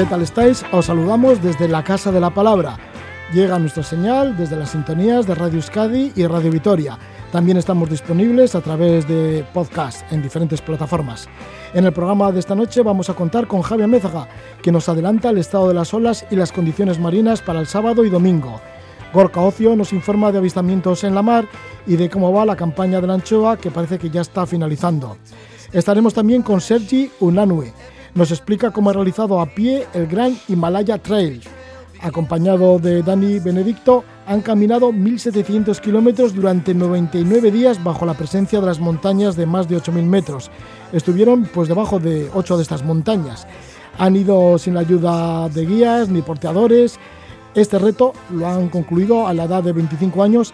¿Qué tal estáis? Os saludamos desde la Casa de la Palabra. Llega nuestra señal desde las sintonías de Radio Euskadi y Radio Vitoria. También estamos disponibles a través de podcast en diferentes plataformas. En el programa de esta noche vamos a contar con Javier Mézaga, que nos adelanta el estado de las olas y las condiciones marinas para el sábado y domingo. Gorka Ocio nos informa de avistamientos en la mar y de cómo va la campaña de la anchoa, que parece que ya está finalizando. Estaremos también con Sergi Unanue. Nos explica cómo ha realizado a pie el Gran Himalaya Trail. Acompañado de Dani Benedicto, han caminado 1.700 kilómetros durante 99 días bajo la presencia de las montañas de más de 8.000 metros. Estuvieron pues debajo de 8 de estas montañas. Han ido sin la ayuda de guías ni porteadores. Este reto lo han concluido a la edad de 25 años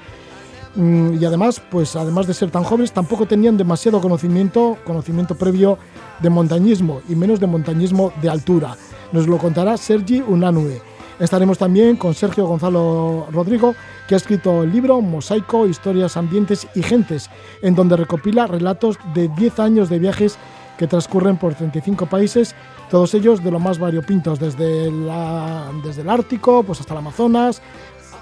Mm, y además, pues además de ser tan jóvenes, tampoco tenían demasiado conocimiento, conocimiento previo de montañismo y menos de montañismo de altura. Nos lo contará Sergi Unanue. Estaremos también con Sergio Gonzalo Rodrigo, que ha escrito el libro Mosaico, Historias, Ambientes y Gentes, en donde recopila relatos de 10 años de viajes que transcurren por 35 países, todos ellos de lo más variopintos, desde, desde el Ártico pues hasta el Amazonas,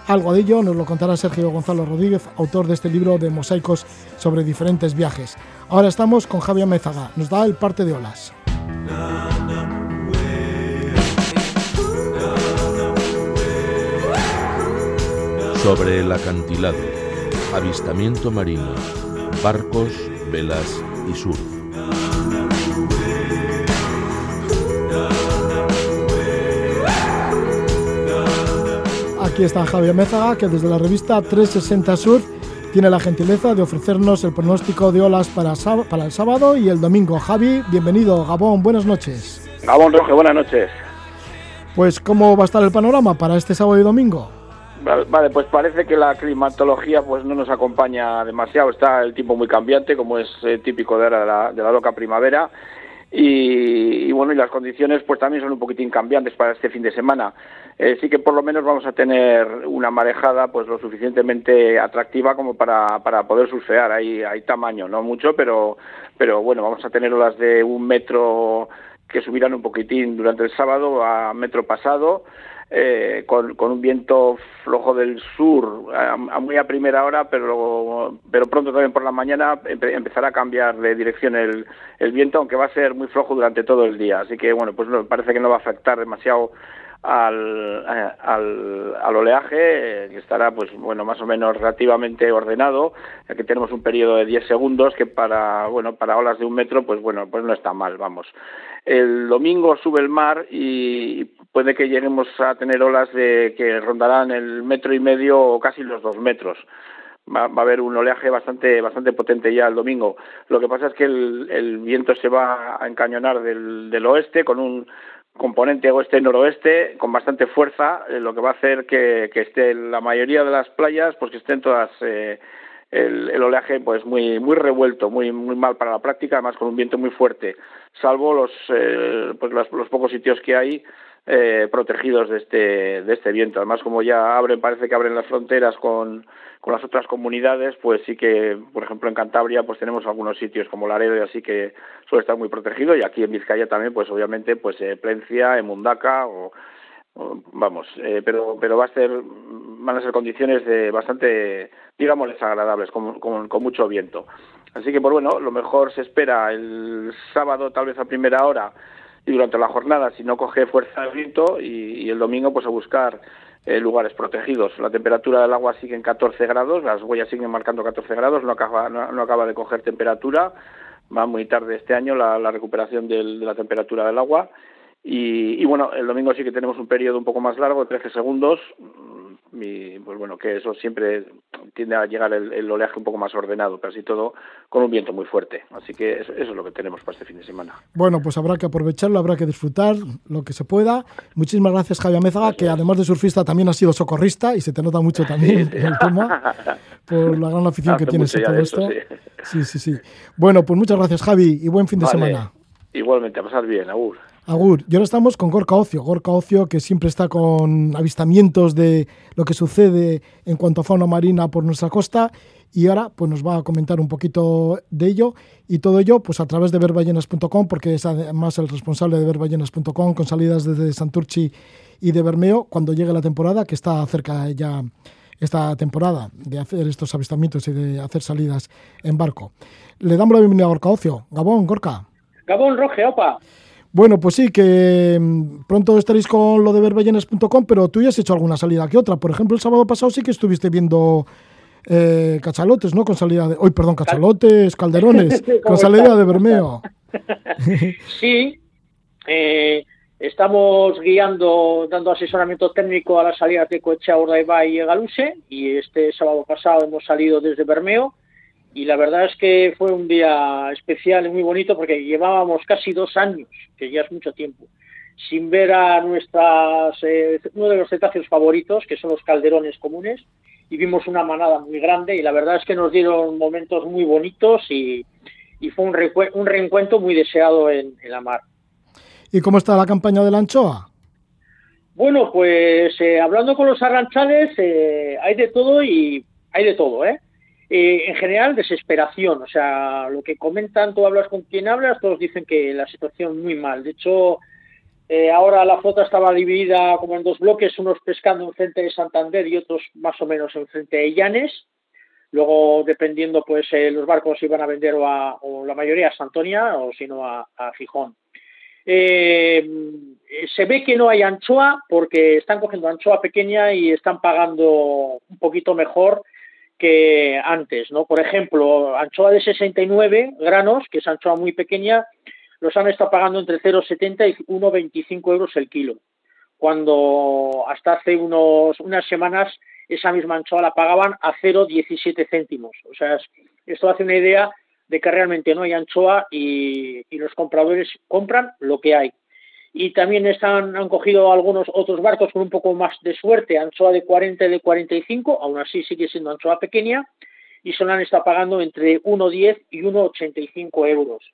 algo de ello nos lo contará Sergio Gonzalo Rodríguez, autor de este libro de mosaicos sobre diferentes viajes. Ahora estamos con Javier Mézaga, nos da el parte de olas. Sobre el acantilado, avistamiento marino, barcos, velas y surf. Aquí está Javier Mézaga, que desde la revista 360 Surf tiene la gentileza de ofrecernos el pronóstico de olas para, el sábado y el domingo. Javi, bienvenido. Gabón, buenas noches. Gabón Roge, buenas noches. Pues, ¿cómo va a estar el panorama para este sábado y domingo? Vale, pues parece que la climatología pues no nos acompaña demasiado. Está el tiempo muy cambiante, como es eh, típico de, ahora de, la, de la loca primavera. Y, y bueno, y las condiciones pues también son un poquitín cambiantes para este fin de semana. Eh, sí que por lo menos vamos a tener una marejada pues lo suficientemente atractiva como para, para poder surfear. Hay, hay tamaño, no mucho, pero, pero bueno, vamos a tener olas de un metro que subirán un poquitín durante el sábado a metro pasado eh, con, con un viento flojo del sur a, muy a primera hora, pero, pero pronto también por la mañana empe- empezará a cambiar de dirección el, el viento, aunque va a ser muy flojo durante todo el día. Así que, bueno, pues no, parece que no va a afectar demasiado al, eh, al, al oleaje, eh, que estará, pues bueno, más o menos relativamente ordenado. Aquí tenemos un periodo de 10 segundos que para, bueno, para olas de un metro, pues bueno, pues no está mal, vamos. El domingo sube el mar y puede que lleguemos a tener olas de que rondarán el metro y medio o casi los dos metros. Va, a haber un oleaje bastante bastante potente ya el domingo. Lo que pasa es que el, el viento se va a encañonar del oeste con un componente oeste-noroeste con bastante fuerza, eh, lo que va a hacer que, esté la mayoría de las playas, pues que estén todas eh, el, oleaje pues muy muy revuelto, muy muy mal para la práctica, además con un viento muy fuerte, salvo los eh, pues los pocos sitios que hay eh, protegidos de este de este viento. Además, como ya abren, parece que abren las fronteras con, con las otras comunidades, pues sí que, por ejemplo, en Cantabria, pues tenemos algunos sitios como Laredo y así que suele estar muy protegido, y aquí en Vizcaya también, pues obviamente, pues eh, Plencia, en Mundaca o o, vamos, eh, pero pero va a ser van a ser condiciones de bastante digamos desagradables con, con, con mucho viento así que pues bueno lo mejor se espera el sábado tal vez a primera hora y durante la jornada si no coge fuerza el viento y, el domingo pues a buscar eh, lugares protegidos. La temperatura del agua sigue en 14 grados, las huellas siguen marcando 14 grados, no acaba, no, acaba de coger temperatura, va muy tarde este año la, recuperación del, de la temperatura del agua. Y, bueno, el domingo sí que tenemos un periodo un poco más largo, 13 segundos, y pues bueno, que eso siempre tiende a llegar el, oleaje un poco más ordenado, casi todo con un viento muy fuerte. Así que eso, es lo que tenemos para este fin de semana. Bueno, pues habrá que aprovecharlo, habrá que disfrutar lo que se pueda. Muchísimas gracias, Javier Mézaga, que además de surfista también ha sido socorrista y se te nota mucho también el tema por la gran afición que tienes a todo esto. Sí. sí, sí, Bueno, pues muchas gracias, Javi, y buen fin de semana. Igualmente, a pasar bien, Agur. Agur, y ahora estamos con Gorka Ocio. Gorka Ocio que siempre está con avistamientos de lo que sucede en cuanto a fauna marina por nuestra costa y ahora pues nos va a comentar un poquito de ello y todo ello pues a través de verballenas.com porque es además el responsable de verballenas.com con salidas desde Santurchi y de Bermeo cuando llegue la temporada que está cerca ya esta temporada de hacer estos avistamientos y de hacer salidas en barco. Le damos la bienvenida a Gorka Ocio. Gabón, Gorka. Gabón, Roge, opa. Bueno, pues sí, que mm, pronto estaréis con lo de verballenas.com, pero tú ya has hecho alguna salida que otra. Por ejemplo, el sábado pasado sí que estuviste viendo eh, cachalotes, ¿no? Con salida de... Hoy, perdón, cachalotes, calderones, con salida de Bermeo. sí, eh, estamos guiando, dando asesoramiento técnico a las salidas de Coechea, Urdaibai y Galuse, y este sábado pasado hemos salido desde Bermeo y la verdad es que fue un día especial y muy bonito porque llevábamos casi dos años, que ya es mucho tiempo, sin ver a nuestras eh, uno de los cetáceos favoritos, que son los calderones comunes, y vimos una manada muy grande y la verdad es que nos dieron momentos muy bonitos y, fue un, un, reencuentro muy deseado en, la mar. ¿Y cómo está la campaña de la anchoa? Bueno, pues eh, hablando con los arranchales, eh, hay de todo y hay de todo, ¿eh? Eh, en general, desesperación. O sea, lo que comentan, tú hablas con quien hablas, todos dicen que la situación muy mal. De hecho, eh, ahora la flota estaba dividida como en dos bloques, unos pescando en frente de Santander y otros más o menos en frente de Llanes. Luego, dependiendo, pues eh, los barcos iban a vender o, a, o la mayoría a Santonia o si no a, a Gijón. se ve que no hay anchoa porque están cogiendo anchoa pequeña y están pagando un poquito mejor que antes, ¿no? Por ejemplo, anchoa de 69 granos, que es anchoa muy pequeña, los han estado pagando entre 0,70 y 1,25 euros el kilo, cuando hasta hace unos, unas semanas esa misma anchoa la pagaban a 0,17 céntimos. O sea, esto hace una idea de que realmente no hay anchoa y los compradores compran lo que hay y también están, han cogido algunos otros barcos con un poco más de suerte, anchoa de 40 y de 45, aún así sigue siendo anchoa pequeña, y han estado pagando entre 1,10 y 1,85 euros.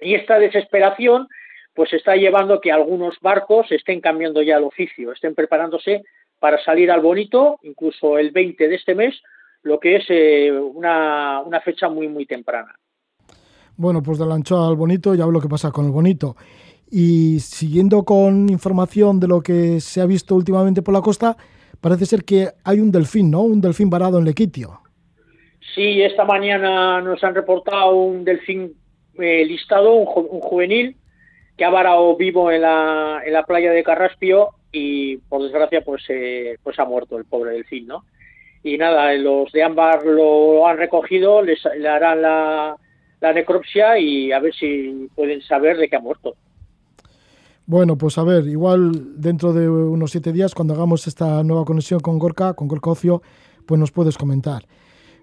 Y esta desesperación pues está llevando a que algunos barcos estén cambiando ya el oficio, estén preparándose para salir al bonito, incluso el 20 de este mes, lo que es eh, una, una fecha muy, muy temprana. Bueno, pues de la anchoa al bonito, ya veo lo que pasa con el bonito. Y siguiendo con información de lo que se ha visto últimamente por la costa, parece ser que hay un delfín, ¿no? Un delfín varado en Lequitio. Sí, esta mañana nos han reportado un delfín eh, listado, un, juvenil, que ha varado vivo en la, en la playa de Carraspio y por desgracia pues, eh, pues ha muerto el pobre delfín, ¿no? Y nada, los de Ámbar lo han recogido, les, le harán la, la necropsia y a ver si pueden saber de qué ha muerto. Bueno, pues a ver, igual dentro de unos siete días, cuando hagamos esta nueva conexión con Gorka, con Gorka Ocio, pues nos puedes comentar.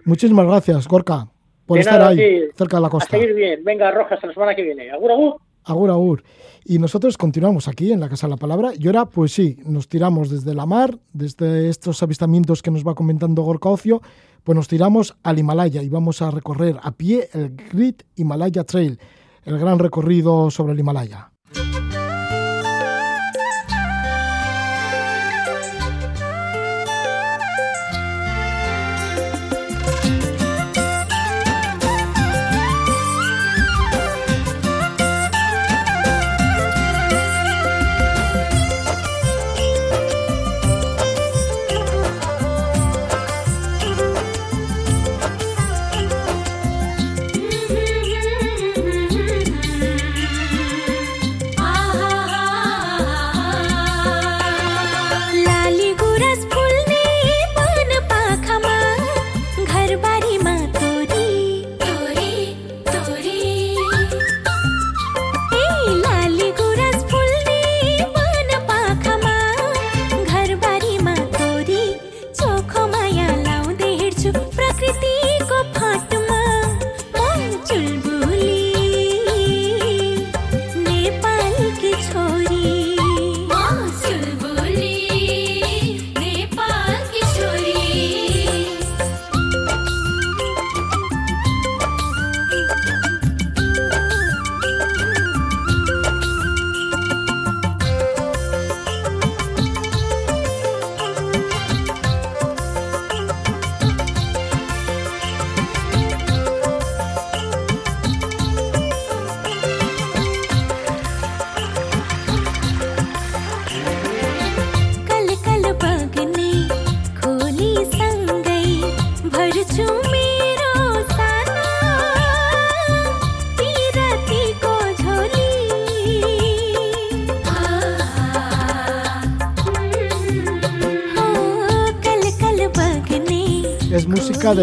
Muchísimas gracias, Gorka, por estar ahí, cerca de la costa. A seguir bien. Venga, Rojas, la semana que viene. Agur, agur. Agur, agur. Y nosotros continuamos aquí en la Casa de la Palabra. Y ahora, pues sí, nos tiramos desde la mar, desde estos avistamientos que nos va comentando Gorka Ocio, pues nos tiramos al Himalaya y vamos a recorrer a pie el Great Himalaya Trail, el gran recorrido sobre el Himalaya.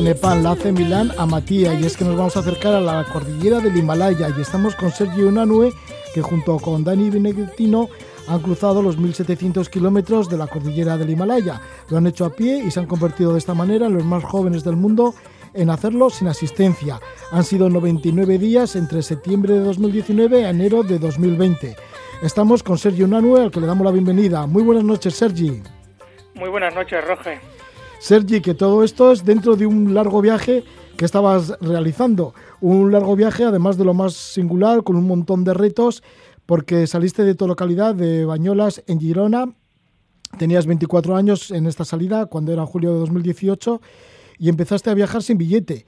De Nepal, la hace Milán a Matía y es que nos vamos a acercar a la cordillera del Himalaya y estamos con Sergio Unanue que junto con Dani Benedictino han cruzado los 1.700 kilómetros de la cordillera del Himalaya. Lo han hecho a pie y se han convertido de esta manera en los más jóvenes del mundo en hacerlo sin asistencia. Han sido 99 días entre septiembre de 2019 a enero de 2020. Estamos con Sergio Unanue, al que le damos la bienvenida. Muy buenas noches, Sergi. Muy buenas noches, Roge. Sergi, que todo esto es dentro de un largo viaje que estabas realizando. Un largo viaje, además de lo más singular, con un montón de retos, porque saliste de tu localidad, de Bañolas, en Girona. Tenías 24 años en esta salida, cuando era julio de 2018, y empezaste a viajar sin billete.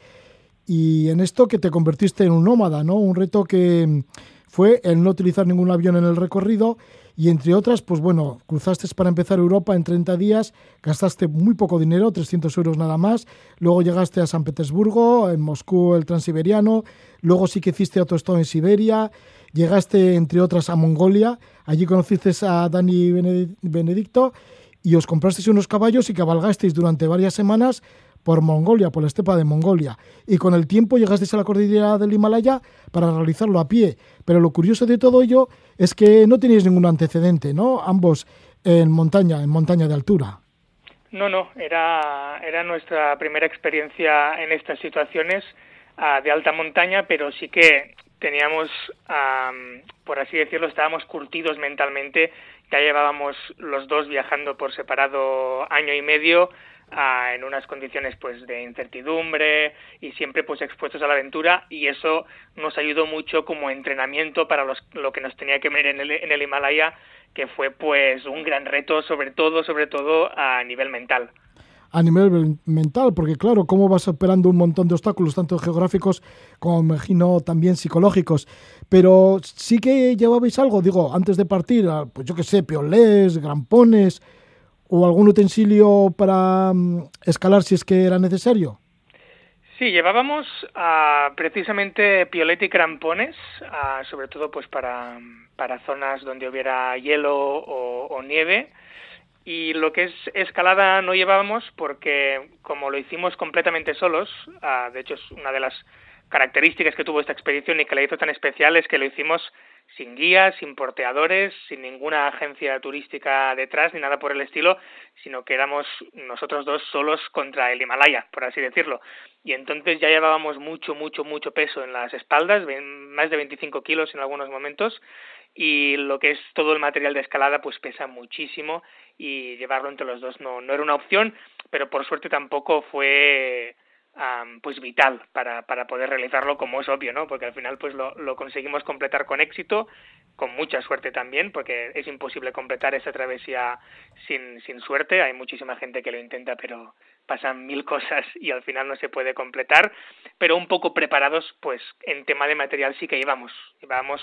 Y en esto que te convertiste en un nómada, ¿no? Un reto que fue el no utilizar ningún avión en el recorrido y entre otras, pues bueno, cruzaste para empezar Europa en 30 días, gastaste muy poco dinero, 300 euros nada más, luego llegaste a San Petersburgo, en Moscú el Transiberiano, luego sí que hiciste otro estado en Siberia, llegaste entre otras a Mongolia, allí conociste a Dani Benedicto y os comprasteis unos caballos y cabalgasteis durante varias semanas por Mongolia, por la estepa de Mongolia. Y con el tiempo llegasteis a la cordillera del Himalaya para realizarlo a pie. Pero lo curioso de todo ello es que no tenéis ningún antecedente, ¿no? Ambos en montaña, en montaña de altura. No, no, era, era nuestra primera experiencia en estas situaciones uh, de alta montaña, pero sí que teníamos, um, por así decirlo, estábamos curtidos mentalmente. Ya llevábamos los dos viajando por separado año y medio, en unas condiciones pues de incertidumbre y siempre pues expuestos a la aventura y eso nos ayudó mucho como entrenamiento para los, lo que nos tenía que ver en el, en el Himalaya que fue pues un gran reto sobre todo sobre todo a nivel mental a nivel mental, porque claro, cómo vas superando un montón de obstáculos, tanto geográficos como, imagino, también psicológicos. Pero sí que llevabais algo, digo, antes de partir, pues yo qué sé, piolés, grampones, o algún utensilio para mm, escalar si es que era necesario? Sí, llevábamos uh, precisamente piolet y crampones, uh, sobre todo pues para, para, zonas donde hubiera hielo o, o, nieve. Y lo que es escalada no llevábamos porque como lo hicimos completamente solos, uh, de hecho es una de las características que tuvo esta expedición y que la hizo tan especial es que lo hicimos sin guías, sin porteadores, sin ninguna agencia turística detrás ni nada por el estilo, sino que éramos nosotros dos solos contra el Himalaya, por así decirlo. Y entonces ya llevábamos mucho, mucho, mucho peso en las espaldas, más de 25 kilos en algunos momentos, y lo que es todo el material de escalada pues pesa muchísimo y llevarlo entre los dos no, no era una opción, pero por suerte tampoco fue pues vital para, para poder realizarlo como es obvio, ¿no? Porque al final pues lo, lo conseguimos completar con éxito, con mucha suerte también, porque es imposible completar esa travesía sin, sin suerte. Hay muchísima gente que lo intenta, pero pasan mil cosas y al final no se puede completar. Pero un poco preparados, pues en tema de material sí que íbamos. Íbamos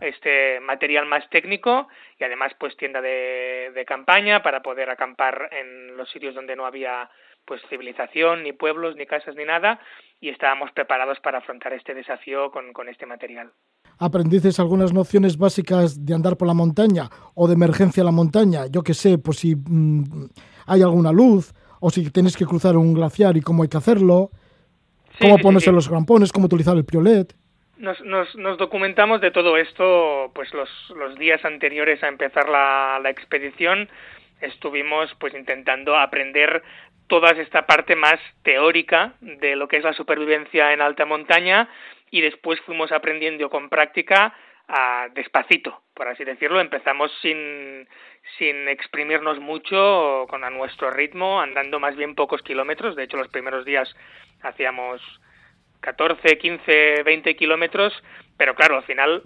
este material más técnico y además pues tienda de, de campaña para poder acampar en los sitios donde no había pues civilización, ni pueblos, ni casas, ni nada, y estábamos preparados para afrontar este desafío con, con este material. ¿Aprendices algunas nociones básicas de andar por la montaña o de emergencia a la montaña? Yo que sé, pues si mm, hay alguna luz o si tienes que cruzar un glaciar y cómo hay que hacerlo, cómo ponerse los grampones, cómo utilizar el piolet. Nos, nos, nos, documentamos de todo esto pues los, los días anteriores a empezar la, la expedición estuvimos pues intentando aprender toda esta parte más teórica de lo que es la supervivencia en alta montaña y después fuimos aprendiendo con práctica a, despacito, por así decirlo. Empezamos sin, sin exprimirnos mucho, con a nuestro ritmo, andando más bien pocos kilómetros. De hecho, los primeros días hacíamos 14, 15, 20 kilómetros, pero claro, al final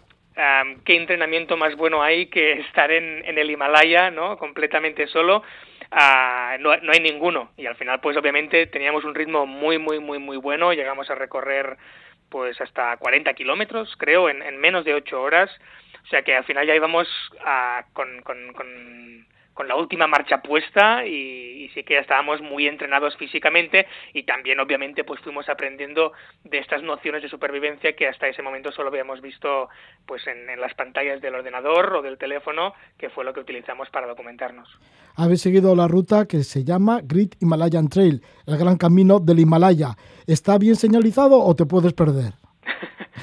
qué entrenamiento más bueno hay que estar en, en el Himalaya, ¿no? Completamente solo. No, no, hay ninguno. Y al final, pues obviamente teníamos un ritmo muy, muy, muy, muy bueno. Llegamos a recorrer pues hasta 40 kilómetros, creo, en, en, menos de 8 horas. O sea que al final ya íbamos uh, con, con, con, con la última marcha puesta y, sí que estábamos muy entrenados físicamente y también obviamente pues fuimos aprendiendo de estas nociones de supervivencia que hasta ese momento solo habíamos visto pues en, en las pantallas del ordenador o del teléfono que fue lo que utilizamos para documentarnos. Habéis seguido la ruta que se llama Great Himalayan Trail, el gran camino del Himalaya. ¿Está bien señalizado o te puedes perder?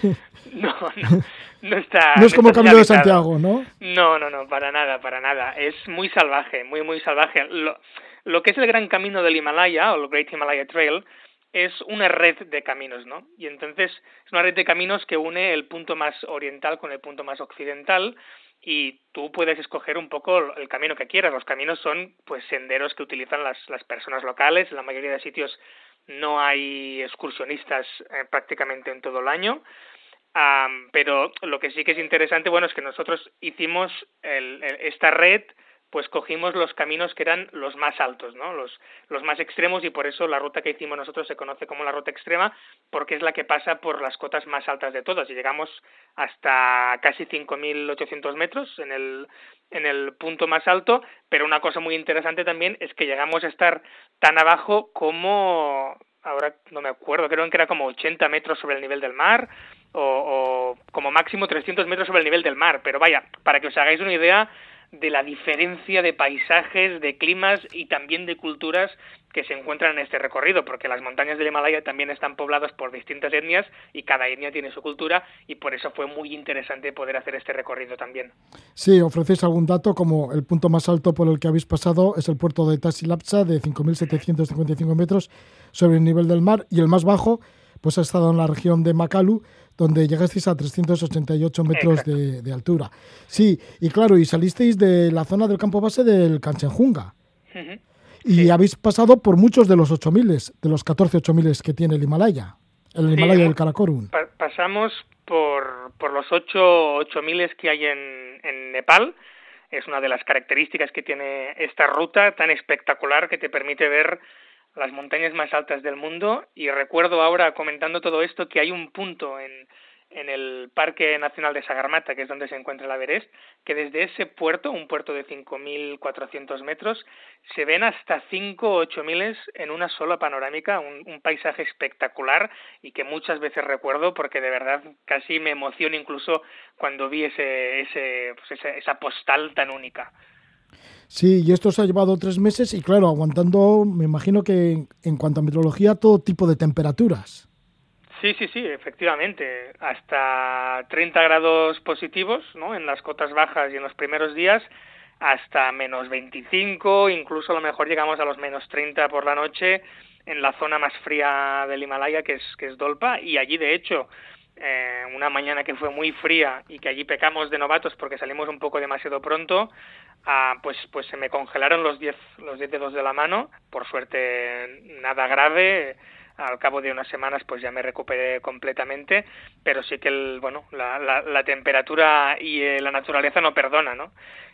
no, no. No está. No es como Camino de Santiago, ¿no? No, no, no, para nada, para nada. Es muy salvaje, muy, muy salvaje. Lo, lo que es el Gran Camino del Himalaya, o el Great Himalaya Trail, es una red de caminos, ¿no? Y entonces es una red de caminos que une el punto más oriental con el punto más occidental y tú puedes escoger un poco el camino que quieras. Los caminos son pues senderos que utilizan las, las personas locales. En la mayoría de sitios no hay excursionistas eh, prácticamente en todo el año pero lo que sí que es interesante, bueno, es que nosotros hicimos el, esta red, pues cogimos los caminos que eran los más altos, ¿no? Los, los más extremos y por eso la ruta que hicimos nosotros se conoce como la ruta extrema, porque es la que pasa por las cotas más altas de todas y llegamos hasta casi 5.800 metros en el, en el punto más alto, pero una cosa muy interesante también es que llegamos a estar tan abajo como ahora no me acuerdo, creo que era como 80 metros sobre el nivel del mar o, como máximo 300 metros sobre el nivel del mar. Pero vaya, para que os hagáis una idea de la diferencia de paisajes, de climas y también de culturas que se encuentran en este recorrido, porque las montañas del Himalaya también están pobladas por distintas etnias y cada etnia tiene su cultura y por eso fue muy interesante poder hacer este recorrido también. Sí, ofrecéis algún dato como el punto más alto por el que habéis pasado es el puerto de Tasilapsa de 5.755 metros sobre el nivel del mar y el más bajo pues ha estado en la región de Makalu donde llegasteis a 388 metros de, altura. Sí, y claro, y salisteis de la zona del campo base del Kanchenjunga. Y habéis pasado por muchos de los 8.000, de los 14 8.000 que tiene el Himalaya, el Himalaya del Karakorum. pasamos por, por los 8 8.000 que hay en, en Nepal. Es una de las características que tiene esta ruta tan espectacular que te permite ver las montañas más altas del mundo y recuerdo ahora comentando todo esto que hay un punto en, en el Parque Nacional de Sagarmata, que es donde se encuentra el Everest, que desde ese puerto, un puerto de 5.400 metros, se ven hasta 5 o 8.000 en una sola panorámica, un, un, paisaje espectacular y que muchas veces recuerdo porque de verdad casi me emociono incluso cuando vi ese, ese, pues esa, esa postal tan única. Sí, y esto se ha llevado tres meses y claro, aguantando, me imagino que en cuanto a meteorología, todo tipo de temperaturas. Sí, sí, sí, efectivamente. Hasta 30 grados positivos ¿no? en las cotas bajas y en los primeros días, hasta menos 25, incluso a lo mejor llegamos a los menos 30 por la noche en la zona más fría del Himalaya, que es, que es Dolpa, y allí de hecho eh, una mañana que fue muy fría y que allí pecamos de novatos porque salimos un poco demasiado pronto, ah, pues, pues se me congelaron los 10 los dedos de la mano, por suerte nada grave, al cabo de unas semanas pues ya me recuperé completamente, pero sí que el, bueno, la, la, la temperatura y eh, la naturaleza no perdona, ¿no?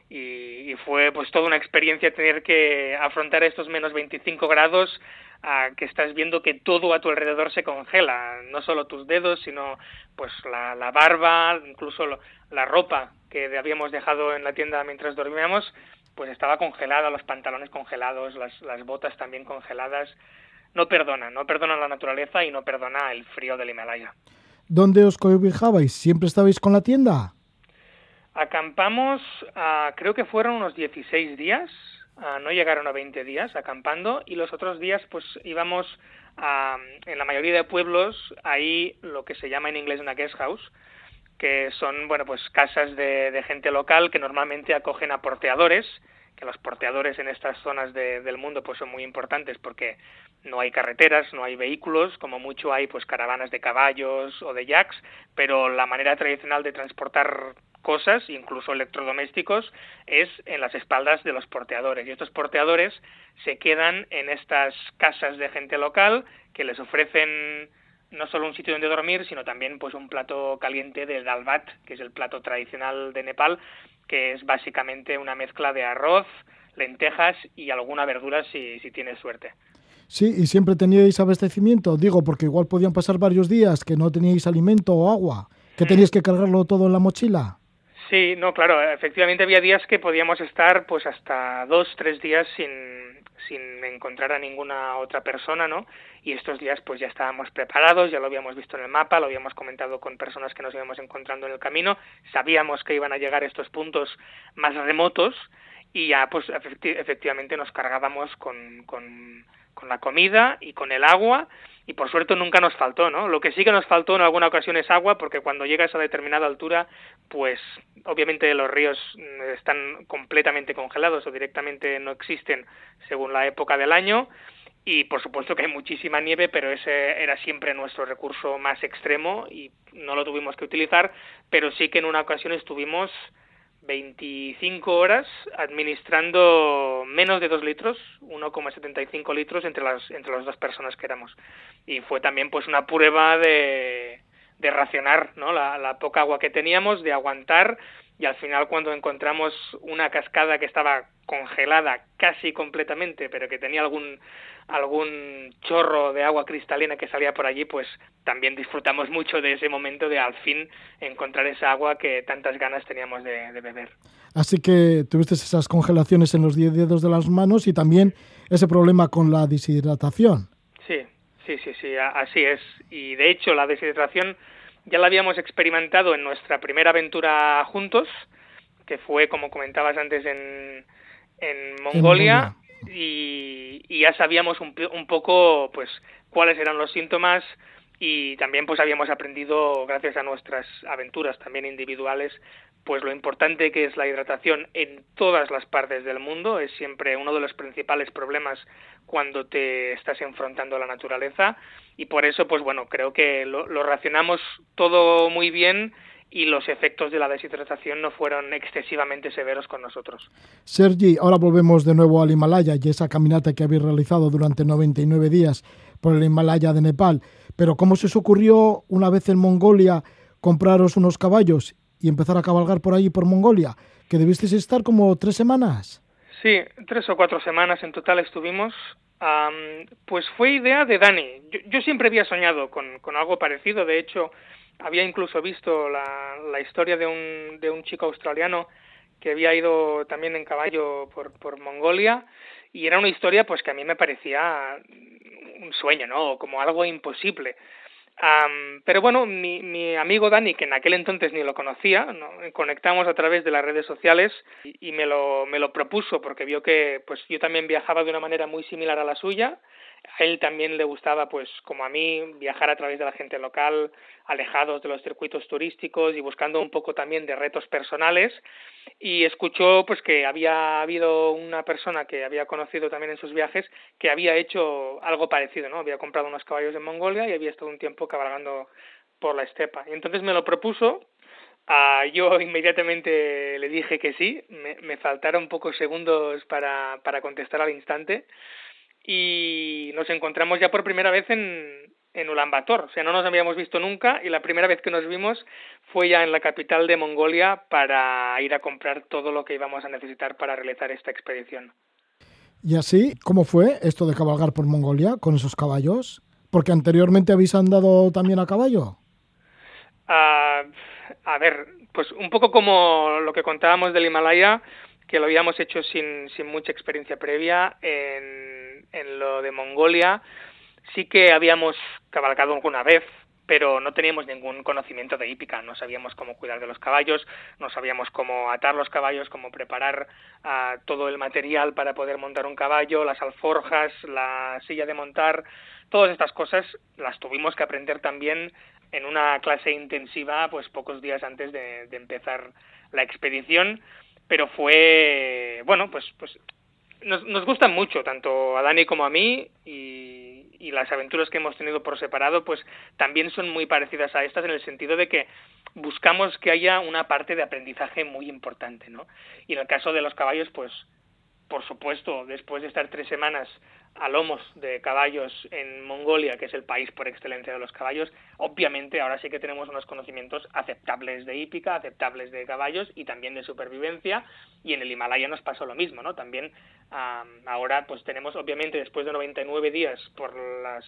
Y, fue pues toda una experiencia tener que afrontar estos menos 25 grados a que estás viendo que todo a tu alrededor se congela, no solo tus dedos, sino pues la, la barba, incluso la ropa que habíamos dejado en la tienda mientras dormíamos, pues estaba congelada, los pantalones congelados, las, las botas también congeladas. No perdona, no perdona la naturaleza y no perdona el frío del Himalaya. ¿Dónde os cobijabais? ¿Siempre estabais con la tienda? Acampamos, uh, creo que fueron unos 16 días, no llegaron a 20 días acampando y los otros días pues íbamos a, en la mayoría de pueblos ahí lo que se llama en inglés una guest house que son bueno pues casas de, de gente local que normalmente acogen a porteadores que los porteadores en estas zonas de, del mundo pues son muy importantes porque no hay carreteras, no hay vehículos, como mucho hay pues caravanas de caballos o de yaks, pero la manera tradicional de transportar cosas, incluso electrodomésticos, es en las espaldas de los porteadores. Y estos porteadores se quedan en estas casas de gente local que les ofrecen no solo un sitio donde dormir, sino también pues un plato caliente del dalbat, que es el plato tradicional de Nepal, que es básicamente una mezcla de arroz, lentejas y alguna verdura si, si tienes suerte. Sí, y siempre teníais abastecimiento, digo, porque igual podían pasar varios días que no teníais alimento o agua, que teníais que cargarlo todo en la mochila. Sí, no, claro, efectivamente había días que podíamos estar pues hasta dos, tres días sin, sin encontrar a ninguna otra persona, ¿no? Y estos días pues ya estábamos preparados, ya lo habíamos visto en el mapa, lo habíamos comentado con personas que nos íbamos encontrando en el camino, sabíamos que iban a llegar estos puntos más remotos y ya pues efectivamente nos cargábamos con, con, con la comida y con el agua y por suerte nunca nos faltó, ¿no? Lo que sí que nos faltó en alguna ocasión es agua, porque cuando llegas a determinada altura, pues obviamente los ríos mm, están completamente congelados o directamente no existen según la época del año. Y por supuesto que hay muchísima nieve, pero ese era siempre nuestro recurso más extremo y no lo tuvimos que utilizar, pero sí que en una ocasión estuvimos 25 horas administrando menos de 2 litros, 1,75 litros entre las, entre las dos personas que éramos. Y fue también pues una prueba de, de racionar ¿no? la, la poca agua que teníamos, de aguantar y al final cuando encontramos una cascada que estaba congelada casi completamente, pero que tenía algún algún chorro de agua cristalina que salía por allí, pues también disfrutamos mucho de ese momento de al fin encontrar esa agua que tantas ganas teníamos de, beber. Así que tuviste esas congelaciones en los 10 dedos de las manos y también ese problema con la deshidratación. Sí, sí, sí, sí, así es. Y de hecho la deshidratación ya la habíamos experimentado en nuestra primera aventura juntos, que fue, como comentabas antes, en, en Mongolia, Y, ya sabíamos un, un poco pues cuáles eran los síntomas y también pues habíamos aprendido gracias a nuestras aventuras también individuales pues lo importante que es la hidratación en todas las partes del mundo es siempre uno de los principales problemas cuando te estás enfrentando a la naturaleza y por eso pues bueno creo que lo, racionamos todo muy bien y los efectos de la deshidratación no fueron excesivamente severos con nosotros. Sergi, ahora volvemos de nuevo al Himalaya y esa caminata que habéis realizado durante 99 días por el Himalaya de Nepal. Pero ¿cómo se os ocurrió una vez en Mongolia compraros unos caballos y empezar a cabalgar por ahí por Mongolia? ¿Que debisteis estar como tres semanas? Sí, tres o cuatro semanas en total estuvimos. pues fue idea de Dani. Yo, siempre había soñado con, con algo parecido. De hecho, había incluso visto la, la historia de un, de un chico australiano que había ido también en caballo por, por Mongolia y era una historia pues que a mí me parecía un sueño, ¿no? Como algo imposible. Pero bueno, mi, mi amigo Dani, que en aquel entonces ni lo conocía, ¿no? conectamos a través de las redes sociales y, y, me, lo, me lo propuso porque vio que pues yo también viajaba de una manera muy similar a la suya a él también le gustaba, pues como a mí, viajar a través de la gente local, alejados de los circuitos turísticos y buscando un poco también de retos personales. Y escuchó pues que había habido una persona que había conocido también en sus viajes que había hecho algo parecido, ¿no? Había comprado unos caballos en Mongolia y había estado un tiempo cabalgando por la estepa. Y entonces me lo propuso Uh, yo inmediatamente le dije que sí, me, me faltaron pocos segundos para, para contestar al instante y nos encontramos ya por primera vez en, en Ulaanbaatar. O sea, no nos habíamos visto nunca y la primera vez que nos vimos fue ya en la capital de Mongolia para ir a comprar todo lo que íbamos a necesitar para realizar esta expedición. Y así, ¿cómo fue esto de cabalgar por Mongolia con esos caballos? Porque anteriormente habéis andado también a caballo. Uh, a ver, pues un poco como lo que contábamos del Himalaya, que lo habíamos hecho sin, sin mucha experiencia previa en, en lo de Mongolia. Sí que habíamos cabalgado alguna vez, pero no teníamos ningún conocimiento de hípica, no sabíamos cómo cuidar de los caballos, no sabíamos cómo atar los caballos, cómo preparar uh, todo el material para poder montar un caballo, las alforjas, la silla de montar, todas estas cosas las tuvimos que aprender también en una clase intensiva, pues pocos días antes de, de empezar la expedición pero fue, bueno, pues, pues nos, nos gustan mucho, tanto a Dani como a mí, y, y las aventuras que hemos tenido por separado, pues también son muy parecidas a estas en el sentido de que buscamos que haya una parte de aprendizaje muy importante, ¿no? Y en el caso de los caballos, pues por supuesto, después de estar tres semanas a lomos de caballos en Mongolia, que es el país por excelencia de los caballos, obviamente ahora sí que tenemos unos conocimientos aceptables de hípica, aceptables de caballos y también de supervivencia, y en el Himalaya nos pasó lo mismo, ¿no? También ahora pues tenemos, obviamente, después de 99 días por las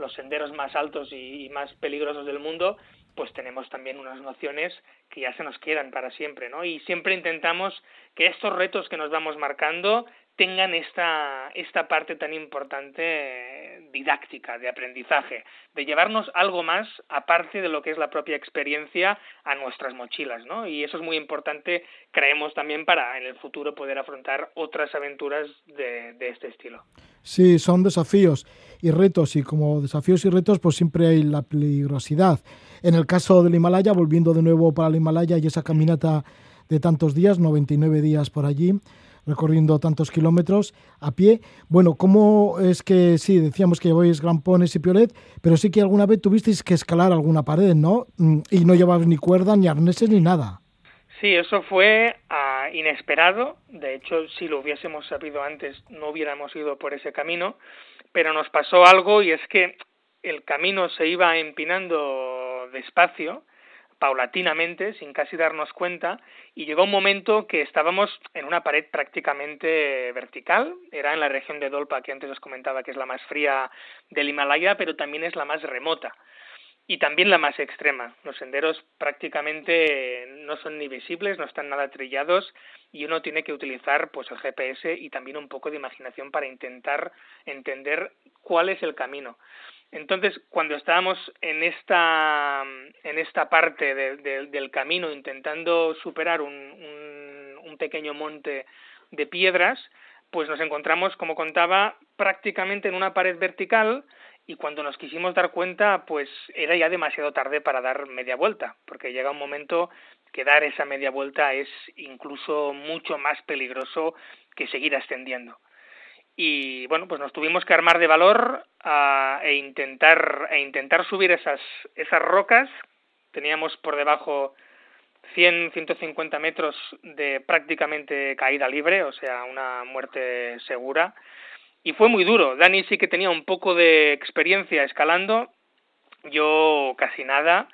los senderos más altos y, más peligrosos del mundo, pues tenemos también unas nociones que ya se nos quedan para siempre, ¿no? Y siempre intentamos que estos retos que nos vamos marcando tengan esta, esta parte tan importante didáctica, de aprendizaje, de llevarnos algo más aparte de lo que es la propia experiencia a nuestras mochilas, ¿no? Y eso es muy importante, creemos también para en el futuro poder afrontar otras aventuras de, de este estilo. Sí, son desafíos y retos y como desafíos y retos pues siempre hay la peligrosidad. En el caso del Himalaya, volviendo de nuevo para el Himalaya y esa caminata de tantos días, 99 días por allí, recorriendo tantos kilómetros a pie. Bueno, ¿cómo es que sí, decíamos que lleváis grampones y piolet, pero sí que alguna vez tuvisteis que escalar alguna pared, ¿no? Mm, y no llevabas ni cuerda, ni arneses, ni nada. Sí, eso fue uh, inesperado. De hecho, si lo hubiésemos sabido antes, no hubiéramos ido por ese camino. Pero nos pasó algo y es que el camino se iba empinando despacio paulatinamente, sin casi darnos cuenta, y llegó un momento que estábamos en una pared prácticamente vertical, era en la región de Dolpa, que antes os comentaba que es la más fría del Himalaya, pero también es la más remota y también la más extrema. Los senderos prácticamente no son ni visibles, no están nada trillados y uno tiene que utilizar pues el GPS y también un poco de imaginación para intentar entender cuál es el camino. Entonces, cuando estábamos en esta, en esta parte del camino intentando superar un, un, pequeño monte de piedras, pues nos encontramos, como contaba, prácticamente en una pared vertical y cuando nos quisimos dar cuenta, pues era ya demasiado tarde para dar media vuelta, porque llega un momento que dar esa media vuelta es incluso mucho más peligroso que seguir ascendiendo y bueno pues nos tuvimos que armar de valor e intentar e intentar subir esas esas rocas. Teníamos por debajo 100 150 metros de prácticamente caída libre o sea una muerte segura. Y fue muy duro. Dani sí que tenía un poco de experiencia escalando yo casi nada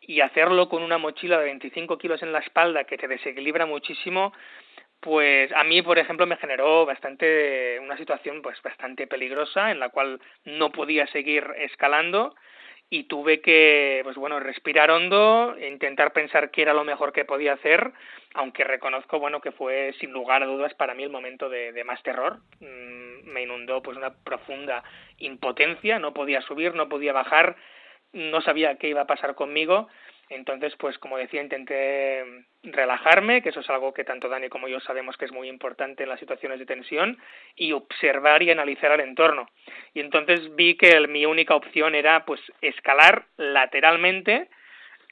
y hacerlo con una mochila de 25 kilos en la espalda que te desequilibra muchísimo pues a mí, por ejemplo, me generó bastante una situación pues bastante peligrosa en la cual no podía seguir escalando y tuve que pues bueno, respirar hondo, intentar pensar qué era lo mejor que podía hacer, aunque reconozco bueno que fue sin lugar a dudas para mí el momento de, de más terror. Mm, me inundó pues una profunda impotencia, no podía subir, no podía bajar, no sabía qué iba a pasar conmigo entonces, pues como decía, intenté relajarme, que eso es algo que tanto Dani como yo sabemos que es muy importante en las situaciones de tensión, y observar y analizar el entorno. Y entonces vi que mi única opción era pues escalar lateralmente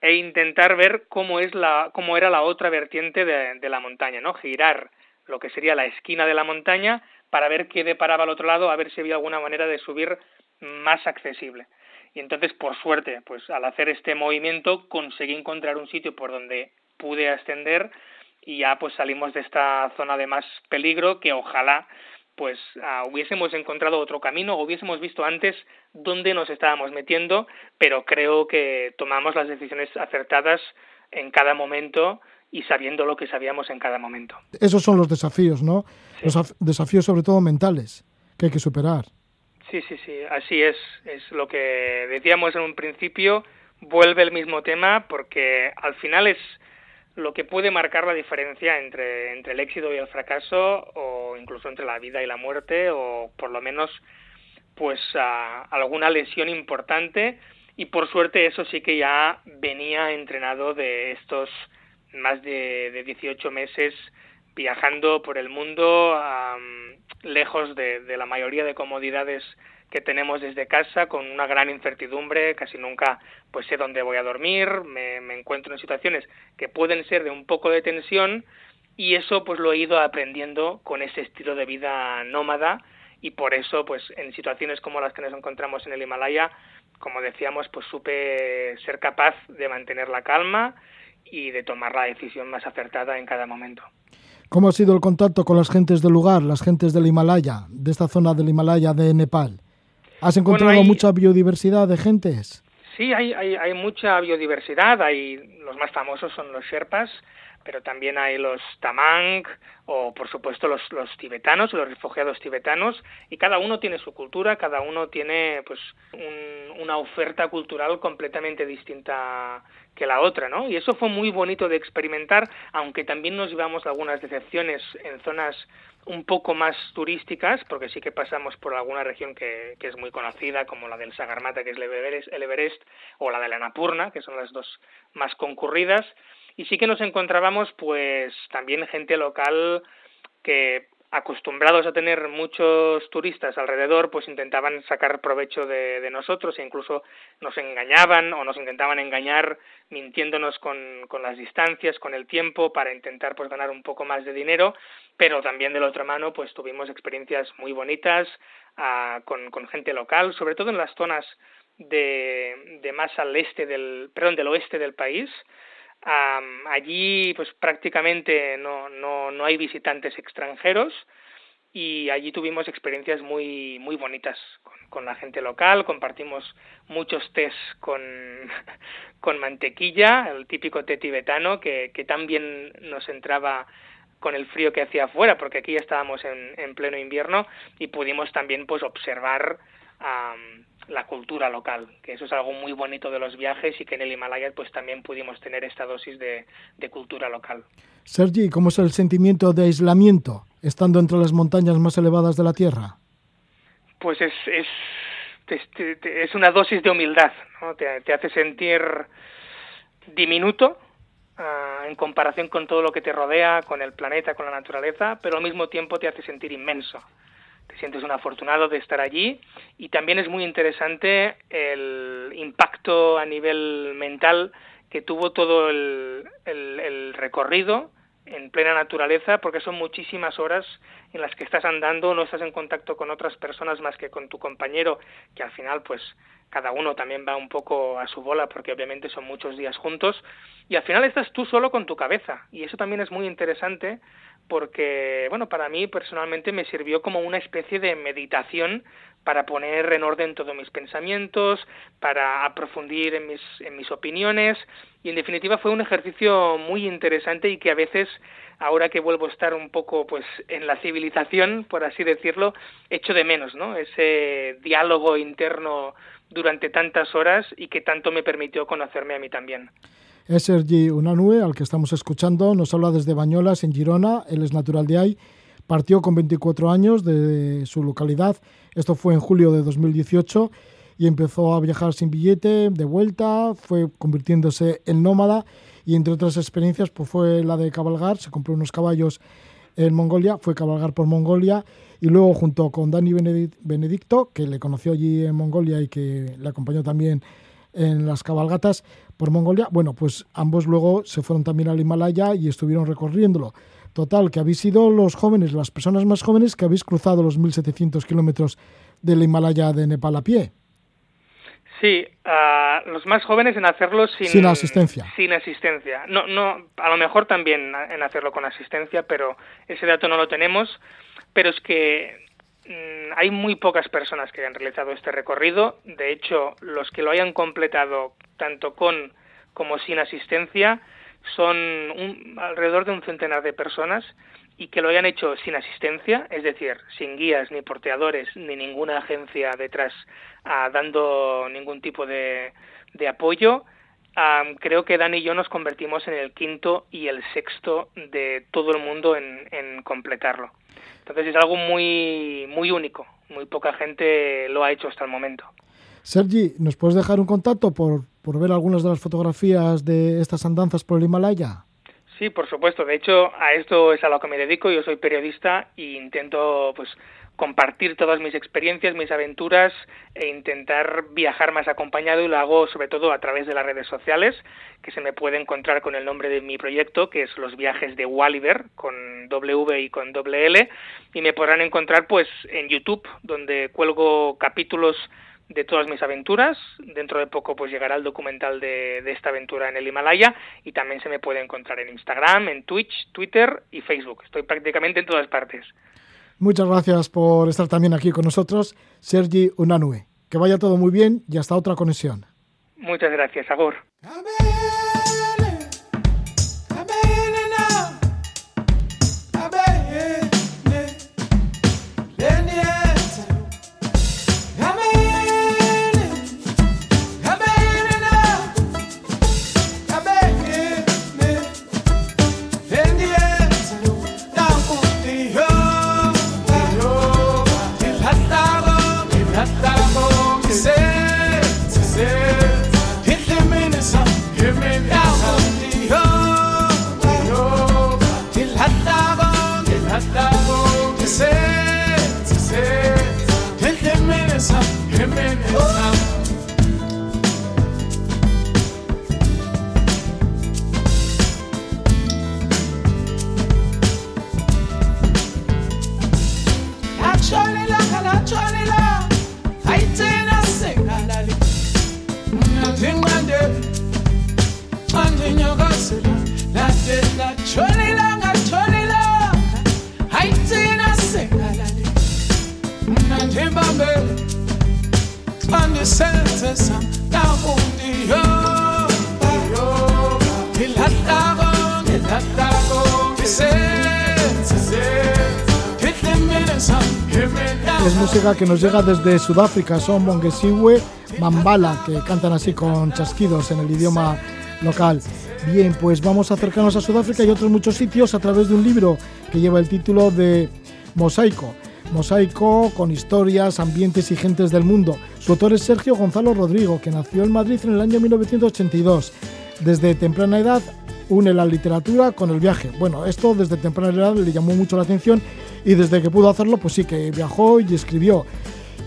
e intentar ver cómo es la, cómo era la otra vertiente de, de la montaña, ¿no? Girar lo que sería la esquina de la montaña para ver qué deparaba al otro lado, a ver si había alguna manera de subir más accesible. Y entonces, por suerte, pues al hacer este movimiento conseguí encontrar un sitio por donde pude ascender y ya pues salimos de esta zona de más peligro que ojalá pues ah, hubiésemos encontrado otro camino, hubiésemos visto antes dónde nos estábamos metiendo, pero creo que tomamos las decisiones acertadas en cada momento y sabiendo lo que sabíamos en cada momento. Esos son los desafíos, ¿no? Los desafíos sobre todo mentales que hay que superar. Sí, sí, sí, así es. Es lo que decíamos en un principio, vuelve el mismo tema porque al final es lo que puede marcar la diferencia entre, entre el éxito y el fracaso o incluso entre la vida y la muerte o por lo menos pues alguna lesión importante y por suerte eso sí que ya venía entrenado de estos más de, de 18 meses viajando por el mundo lejos de, la mayoría de comodidades que tenemos desde casa con una gran incertidumbre, casi nunca pues sé dónde voy a dormir, me, me encuentro en situaciones que pueden ser de un poco de tensión y eso pues lo he ido aprendiendo con ese estilo de vida nómada y por eso pues en situaciones como las que nos encontramos en el Himalaya, como decíamos, pues supe ser capaz de mantener la calma y de tomar la decisión más acertada en cada momento. ¿Cómo ha sido el contacto con las gentes del lugar, las gentes del Himalaya, de esta zona del Himalaya de Nepal? ¿Has encontrado mucha biodiversidad de gentes? Sí, hay, hay, hay, mucha biodiversidad. Hay, los más famosos son los Sherpas, pero también hay los tamang o por supuesto los, los tibetanos, los refugiados tibetanos, y cada uno tiene su cultura, cada uno tiene pues una oferta cultural completamente distinta que la otra, ¿no? Y eso fue muy bonito de experimentar, aunque también nos llevamos algunas decepciones en zonas un poco más turísticas, porque sí que pasamos por alguna región que, que es muy conocida, como la del Sagarmata, que es el Everest, el Everest, o la de la Napurna, que son las dos más concurridas, y sí que nos encontrábamos pues también gente local que acostumbrados a tener muchos turistas alrededor, pues intentaban sacar provecho de, de, nosotros e incluso nos engañaban o nos intentaban engañar mintiéndonos con, con, las distancias, con el tiempo, para intentar pues ganar un poco más de dinero, pero también de la otra mano pues tuvimos experiencias muy bonitas uh, con, con gente local, sobre todo en las zonas de, de más al este del, perdón, del oeste del país, Um, allí pues prácticamente no, no, no hay visitantes extranjeros y allí tuvimos experiencias muy muy bonitas con, la gente local, compartimos muchos tés con, con mantequilla, el típico té tibetano que, que también nos entraba con el frío que hacía afuera, porque aquí estábamos en, en pleno invierno y pudimos también pues observar la cultura local, que eso es algo muy bonito de los viajes y que en el Himalaya pues también pudimos tener esta dosis de, de cultura local. Sergi, ¿cómo es el sentimiento de aislamiento estando entre las montañas más elevadas de la Tierra? Pues es, es, es, es una dosis de humildad, ¿no? te, te hace sentir diminuto uh, en comparación con todo lo que te rodea, con el planeta, con la naturaleza, pero al mismo tiempo te hace sentir inmenso te sientes un afortunado de estar allí y también es muy interesante el impacto a nivel mental que tuvo todo el, el recorrido en plena naturaleza porque son muchísimas horas en las que estás andando, no estás en contacto con otras personas más que con tu compañero, que al final pues cada uno también va un poco a su bola porque obviamente son muchos días juntos y al final estás tú solo con tu cabeza y eso también es muy interesante porque, bueno, para mí personalmente me sirvió como una especie de meditación para poner en orden todos mis pensamientos, para aprofundir en mis, en mis opiniones y en definitiva fue un ejercicio muy interesante y que a veces ahora que vuelvo a estar un poco pues en la civilización, por así decirlo, echo de menos, ¿no? Ese diálogo interno durante tantas horas y que tanto me permitió conocerme a mí también. Es Sergi Unanue, al que estamos escuchando, nos habla desde Bañolas, en Girona, él es natural de ahí, partió con 24 años de su localidad, esto fue en julio de 2018, y empezó a viajar sin billete, de vuelta, fue convirtiéndose en nómada, y entre otras experiencias pues fue la de cabalgar, se compró unos caballos en Mongolia, fue cabalgar por Mongolia, y luego junto con Dani Benedicto, que le conoció allí en Mongolia y que le acompañó también en las cabalgatas por Mongolia. Bueno, pues ambos luego se fueron también al Himalaya y estuvieron recorriéndolo. Total, que habéis sido los jóvenes, las personas más jóvenes que habéis cruzado los 1.700 kilómetros del Himalaya de Nepal a pie. Sí, uh, los más jóvenes en hacerlo sin, sin asistencia. Sin asistencia. No, no, a lo mejor también en hacerlo con asistencia, pero ese dato no lo tenemos. Pero es que hay muy pocas personas que hayan realizado este recorrido. De hecho, los que lo hayan completado tanto con como sin asistencia son alrededor de un centenar de personas y que lo hayan hecho sin asistencia, es decir, sin guías ni porteadores ni ninguna agencia detrás uh, dando ningún tipo de apoyo. Um, creo que Dani y yo nos convertimos en el quinto y el sexto de todo el mundo en, en completarlo. Entonces es algo muy, muy único, muy poca gente lo ha hecho hasta el momento. Sergi, ¿nos puedes dejar un contacto por, por ver algunas de las fotografías de estas andanzas por el Himalaya? Sí, por supuesto. De hecho, a esto es a lo que me dedico. Yo soy periodista e intento pues compartir todas mis experiencias, mis aventuras e intentar viajar más acompañado y lo hago sobre todo a través de las redes sociales, que se me puede encontrar con el nombre de mi proyecto, que es Los viajes de Walliver, con W y con doble L, y me podrán encontrar pues en YouTube, donde cuelgo capítulos de todas mis aventuras. Dentro de poco pues llegará el documental de, de, esta aventura en el Himalaya y también se me puede encontrar en Instagram, en Twitch, Twitter y Facebook. Estoy prácticamente en todas partes. Muchas gracias por estar también aquí con nosotros, Sergi Unanue. Que vaya todo muy bien y hasta otra conexión. Muchas gracias, Agor. Es música que nos llega desde Sudáfrica, son Mongesiwe, Mambala, que cantan así con chasquidos en el idioma local. Bien, pues vamos a acercarnos a Sudáfrica y otros muchos sitios a través de un libro que lleva el título de Mosaico. Mosaico con historias, ambientes y gentes del mundo. Su autor es Sergio Gonzalo Rodrigo, que nació en Madrid en el año 1982. Desde temprana edad une la literatura con el viaje. Bueno, esto desde temprana edad le llamó mucho la atención y desde que pudo hacerlo, pues sí que viajó y escribió.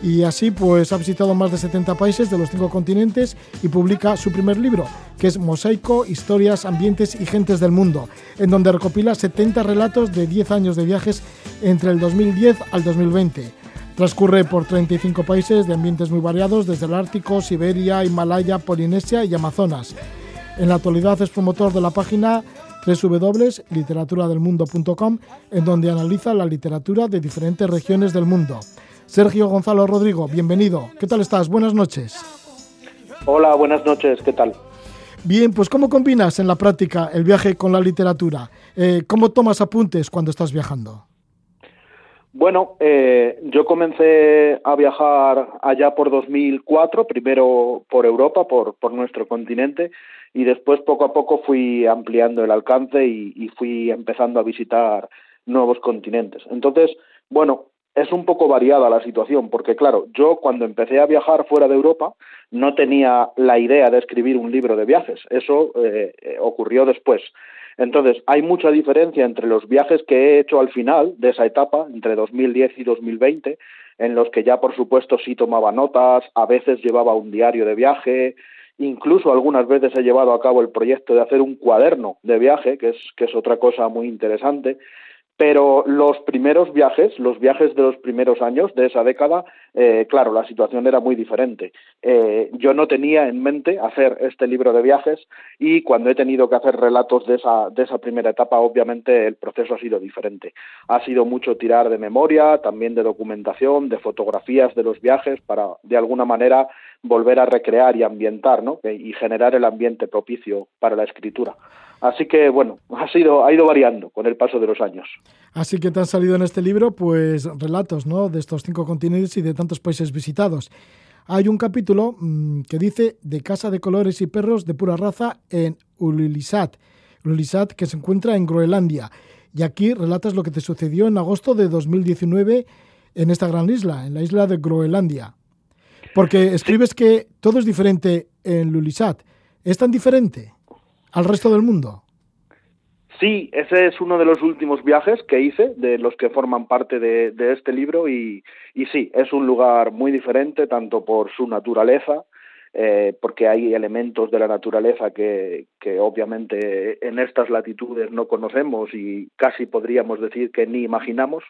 Y así pues ha visitado más de 70 países de los cinco continentes y publica su primer libro, que es Mosaico, Historias, Ambientes y Gentes del Mundo, en donde recopila 70 relatos de 10 años de viajes entre el 2010 al 2020. Transcurre por 35 países de ambientes muy variados, desde el Ártico, Siberia, Himalaya, Polinesia y Amazonas. En la actualidad es promotor de la página www.literaturadelmundo.com, en donde analiza la literatura de diferentes regiones del mundo. Sergio Gonzalo Rodrigo, bienvenido. ¿Qué tal estás? Buenas noches. Hola, buenas noches. ¿Qué tal? Bien, pues ¿cómo combinas en la práctica el viaje con la literatura? Eh, ¿Cómo tomas apuntes cuando estás viajando? Bueno, eh, yo comencé a viajar allá por 2004, primero por Europa, por, por nuestro continente, y después poco a poco fui ampliando el alcance y, fui empezando a visitar nuevos continentes. Entonces, bueno, es un poco variada la situación, porque claro, yo cuando empecé a viajar fuera de Europa no tenía la idea de escribir un libro de viajes, eso eh, eh, ocurrió después. Entonces, hay mucha diferencia entre los viajes que he hecho al final de esa etapa, entre 2010 y 2020, en los que ya por supuesto sí tomaba notas, a veces llevaba un diario de viaje, Incluso algunas veces he llevado a cabo el proyecto de hacer un cuaderno de viaje, que es, que es otra cosa muy interesante. Pero los primeros viajes, los viajes de los primeros años de esa década, eh, claro, la situación era muy diferente. Eh, yo no tenía en mente hacer este libro de viajes y cuando he tenido que hacer relatos de esa, de esa primera etapa, obviamente el proceso ha sido diferente. Ha sido mucho tirar de memoria, también de documentación, de fotografías de los viajes para, de alguna manera, volver a recrear y ambientar, ¿no? Y generar el ambiente propicio para la escritura. Así que bueno, ha sido ha ido variando con el paso de los años. Así que te han salido en este libro pues relatos, ¿no? De estos cinco continentes y de tantos países visitados. Hay un capítulo mmm, que dice de casa de colores y perros de pura raza en Ulilisat, Ulilisat que se encuentra en Groenlandia. Y aquí relatas lo que te sucedió en agosto de 2019 en esta gran isla, en la isla de Groenlandia. Porque escribes que todo es diferente en Lulisat. ¿Es tan diferente al resto del mundo? Sí, ese es uno de los últimos viajes que hice, de los que forman parte de, de este libro, y, y, sí, es un lugar muy diferente, tanto por su naturaleza, eh, porque hay elementos de la naturaleza que, que obviamente en estas latitudes no conocemos y casi podríamos decir que ni imaginamos,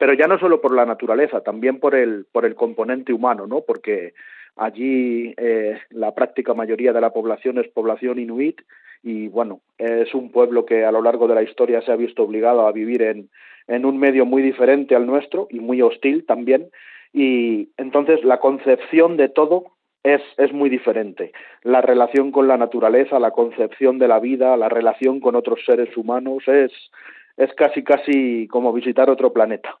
pero ya no solo por la naturaleza, también por el, por el componente humano, ¿no? Porque allí eh, la práctica mayoría de la población es población inuit y bueno, es un pueblo que a lo largo de la historia se ha visto obligado a vivir en, en un medio muy diferente al nuestro y muy hostil también y entonces la concepción de todo es, es muy diferente. La relación con la naturaleza, la concepción de la vida, la relación con otros seres humanos es, es casi casi como visitar otro planeta.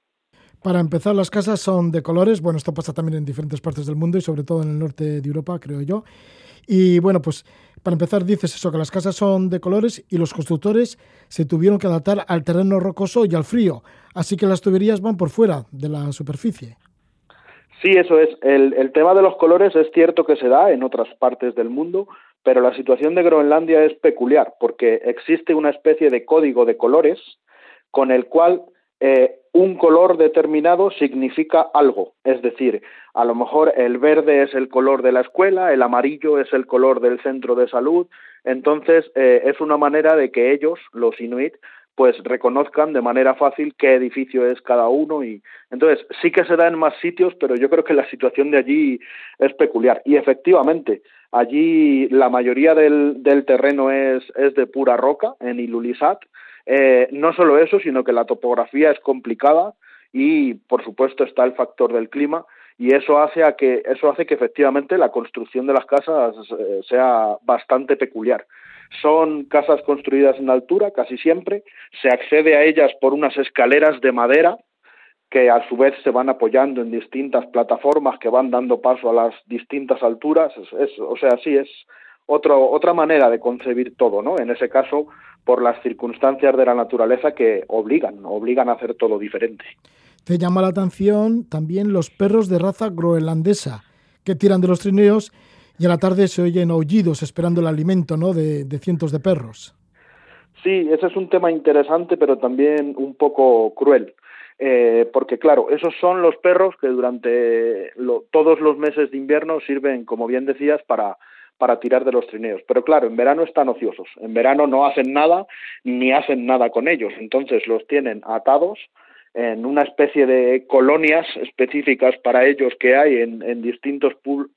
Para empezar, las casas son de colores. Bueno, esto pasa también en diferentes partes del mundo y sobre todo en el norte de Europa, creo yo. Y bueno, pues para empezar dices eso, que las casas son de colores y los constructores se tuvieron que adaptar al terreno rocoso y al frío. Así que las tuberías van por fuera de la superficie. Sí, eso es. El, el tema de los colores es cierto que se da en otras partes del mundo, pero la situación de Groenlandia es peculiar porque existe una especie de código de colores con el cual eh, un color determinado significa algo. Es decir, a lo mejor el verde es el color de la escuela, el amarillo es el color del centro de salud. Entonces, eh, es una manera de que ellos, los inuit, pues reconozcan de manera fácil qué edificio es cada uno y entonces sí que se da en más sitios, pero yo creo que la situación de allí es peculiar y efectivamente allí la mayoría del, terreno es, es de pura roca en Ilulisat. Eh, no solo eso, sino que la topografía es complicada y por supuesto está el factor del clima y eso hace a que eso hace que efectivamente la construcción de las casas eh, sea bastante peculiar. Son casas construidas en altura casi siempre, se accede a ellas por unas escaleras de madera que a su vez se van apoyando en distintas plataformas que van dando paso a las distintas alturas. Es, o sea, sí, es otro, otra manera de concebir todo, ¿no? En ese caso, por las circunstancias de la naturaleza que obligan, obligan a hacer todo diferente. Te llama la atención también los perros de raza groenlandesa que tiran de los trineos y a la tarde se oyen aullidos esperando el alimento ¿no? de, cientos de perros. Sí, ese es un tema interesante, pero también un poco cruel. Eh, porque claro, esos son los perros que durante todos los meses de invierno sirven, como bien decías, para, para tirar de los trineos. Pero claro, en verano están ociosos. En verano no hacen nada ni hacen nada con ellos. Entonces los tienen atados en una especie de colonias específicas para ellos que hay en, distintos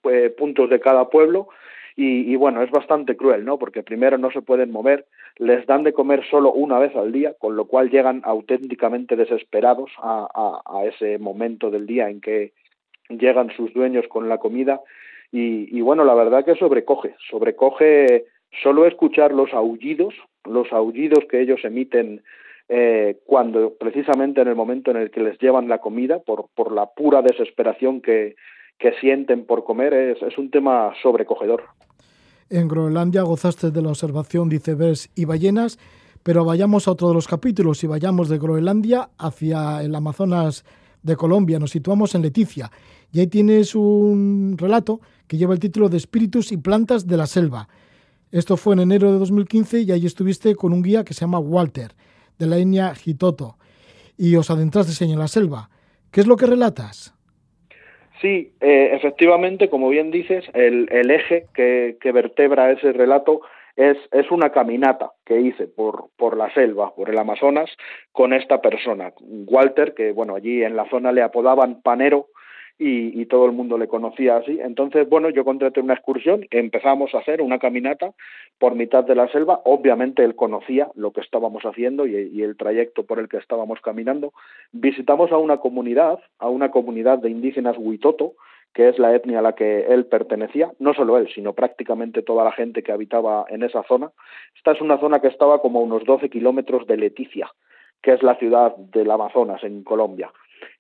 eh, puntos de cada pueblo y, bueno, es bastante cruel, ¿no? Porque primero no se pueden mover, les dan de comer solo una vez al día, con lo cual llegan auténticamente desesperados a, a, ese momento del día en que llegan sus dueños con la comida y, bueno, la verdad que sobrecoge, sobrecoge solo escuchar los aullidos, los aullidos que ellos emiten eh, cuando precisamente en el momento en el que les llevan la comida, por, por la pura desesperación que, que sienten por comer, es, es, un tema sobrecogedor. En Groenlandia gozaste de la observación de icebergs y ballenas, pero vayamos a otro de los capítulos y vayamos de Groenlandia hacia el Amazonas de Colombia. Nos situamos en Leticia y ahí tienes un relato que lleva el título de Espíritus y Plantas de la Selva. Esto fue en enero de 2015 y ahí estuviste con un guía que se llama Walter de la etnia Jitoto y os adentrasteis en la selva. ¿Qué es lo que relatas? Sí, eh, efectivamente, como bien dices, el, el eje que, que, vertebra ese relato es, es una caminata que hice por, por la selva, por el Amazonas, con esta persona, Walter, que bueno, allí en la zona le apodaban Panero, y, todo el mundo le conocía así. Entonces, bueno, yo contraté una excursión, empezamos a hacer una caminata por mitad de la selva. Obviamente él conocía lo que estábamos haciendo y, y el trayecto por el que estábamos caminando. Visitamos a una comunidad, a una comunidad de indígenas Huitoto, que es la etnia a la que él pertenecía, no solo él, sino prácticamente toda la gente que habitaba en esa zona. Esta es una zona que estaba como a unos 12 kilómetros de Leticia, que es la ciudad del Amazonas en Colombia.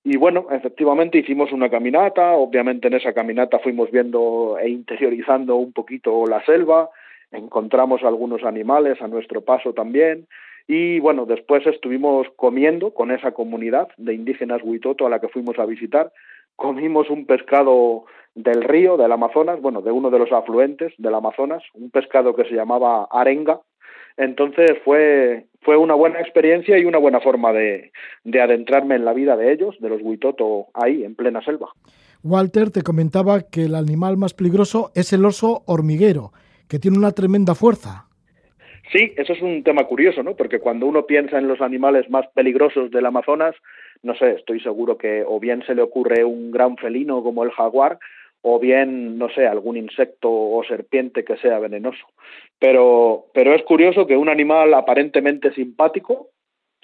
Y bueno, efectivamente hicimos una caminata, obviamente en esa caminata fuimos viendo e interiorizando un poquito la selva, encontramos algunos animales a nuestro paso también, y bueno, después estuvimos comiendo con esa comunidad de indígenas Huitoto a la que fuimos a visitar, comimos un pescado del río, del Amazonas, bueno, de uno de los afluentes del Amazonas, un pescado que se llamaba arenga, entonces fue, fue una buena experiencia y una buena forma de, de adentrarme en la vida de ellos, de los Huitoto, ahí, en plena selva. Walter te comentaba que el animal más peligroso es el oso hormiguero, que tiene una tremenda fuerza. Sí, eso es un tema curioso, ¿no? Porque cuando uno piensa en los animales más peligrosos del Amazonas, no sé, estoy seguro que o bien se le ocurre un gran felino como el jaguar, o bien, no sé, algún insecto o serpiente que sea venenoso. Pero, pero es curioso que un animal aparentemente simpático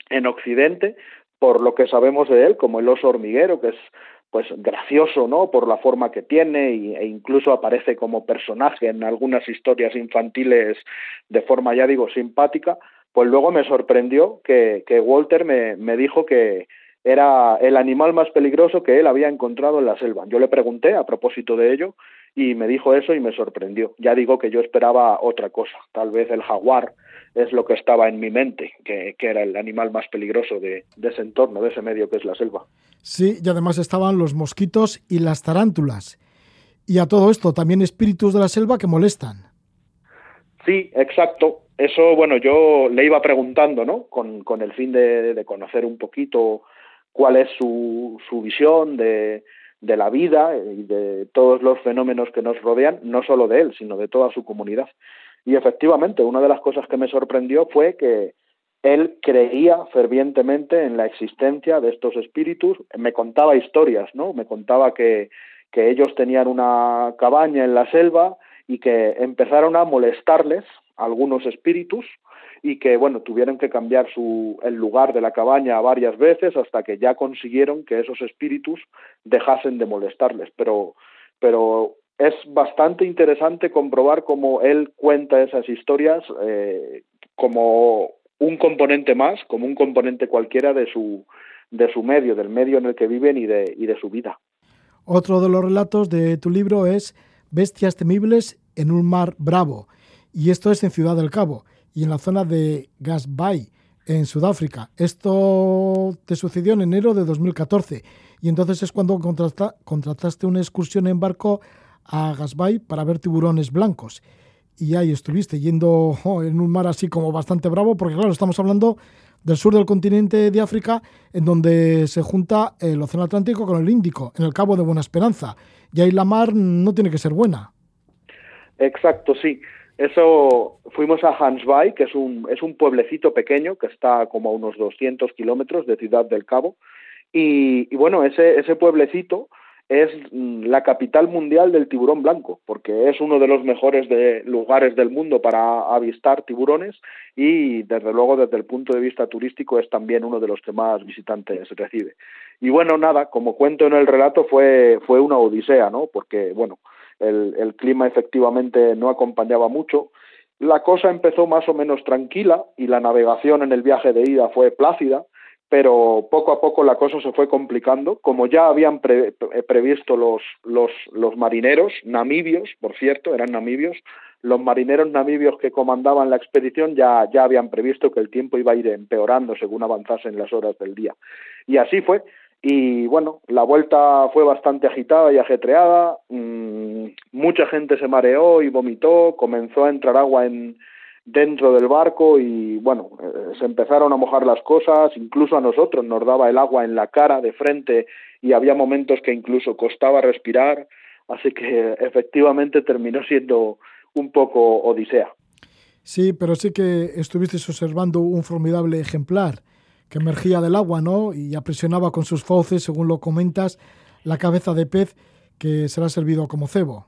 en Occidente, por lo que sabemos de él, como el oso hormiguero, que es pues gracioso, ¿no? Por la forma que tiene e incluso aparece como personaje en algunas historias infantiles de forma, ya digo, simpática, pues luego me sorprendió que, que Walter me, me dijo que, era el animal más peligroso que él había encontrado en la selva. Yo le pregunté a propósito de ello y me dijo eso y me sorprendió. Ya digo que yo esperaba otra cosa, tal vez el jaguar es lo que estaba en mi mente, que, era el animal más peligroso de, de, ese entorno, de ese medio que es la selva. Sí, y además estaban los mosquitos y las tarántulas. Y a todo esto también espíritus de la selva que molestan. Sí, exacto. Eso, bueno, yo le iba preguntando, ¿no? Con, con el fin de, de conocer un poquito cuál es su, su visión de, de la vida y de todos los fenómenos que nos rodean, no solo de él, sino de toda su comunidad. Y efectivamente, una de las cosas que me sorprendió fue que, él creía fervientemente en la existencia de estos espíritus, me contaba historias, ¿no? Me contaba que, que ellos tenían una cabaña en la selva y que empezaron a molestarles algunos espíritus y que bueno tuvieron que cambiar su el lugar de la cabaña varias veces hasta que ya consiguieron que esos espíritus dejasen de molestarles pero pero es bastante interesante comprobar cómo él cuenta esas historias eh, como un componente más, como un componente cualquiera de su, de su medio, del medio en el que viven y de, y de su vida. Otro de los relatos de tu libro es Bestias temibles en un mar bravo, y esto es en Ciudad del Cabo y en la zona de Gasbay, en Sudáfrica. Esto te sucedió en enero de 2014 y entonces es cuando contrataste una excursión en barco a Gasbay para ver tiburones blancos. Y ahí estuviste yendo en un mar así como bastante bravo, porque claro, estamos hablando del sur del continente de África, en donde se junta el Océano Atlántico con el Índico, en el Cabo de Buena Esperanza. Y ahí la mar no tiene que ser buena. Exacto, sí. Eso fuimos a Hansbay, que es un, es un pueblecito pequeño que está como a unos 200 kilómetros de Ciudad del Cabo. Y, y bueno, ese, ese pueblecito es mm, la capital mundial del tiburón blanco, porque es uno de los mejores de lugares del mundo para avistar tiburones y desde luego desde el punto de vista turístico es también uno de los que más visitantes recibe. Y bueno, nada, como cuento en el relato fue fue una odisea, ¿no? Porque bueno, el, clima efectivamente no acompañaba mucho. La cosa empezó más o menos tranquila y la navegación en el viaje de ida fue plácida pero poco a poco la cosa se fue complicando, como ya habían eh, previsto los, los, los marineros namibios, por cierto, eran namibios, los marineros namibios que comandaban la expedición ya, ya habían previsto que el tiempo iba a ir empeorando según avanzasen las horas del día. Y así fue. Y bueno, la vuelta fue bastante agitada y ajetreada, mmm, mucha gente se mareó y vomitó, comenzó a entrar agua en, dentro del barco y bueno, eh, se empezaron a mojar las cosas, incluso a nosotros nos daba el agua en la cara de frente y había momentos que incluso costaba respirar, así que efectivamente terminó siendo un poco odisea. Sí, pero sí que estuviste observando un formidable ejemplar que emergía del agua, ¿no? Y apresionaba con sus fauces, según lo comentas, la cabeza de pez que será servido como cebo.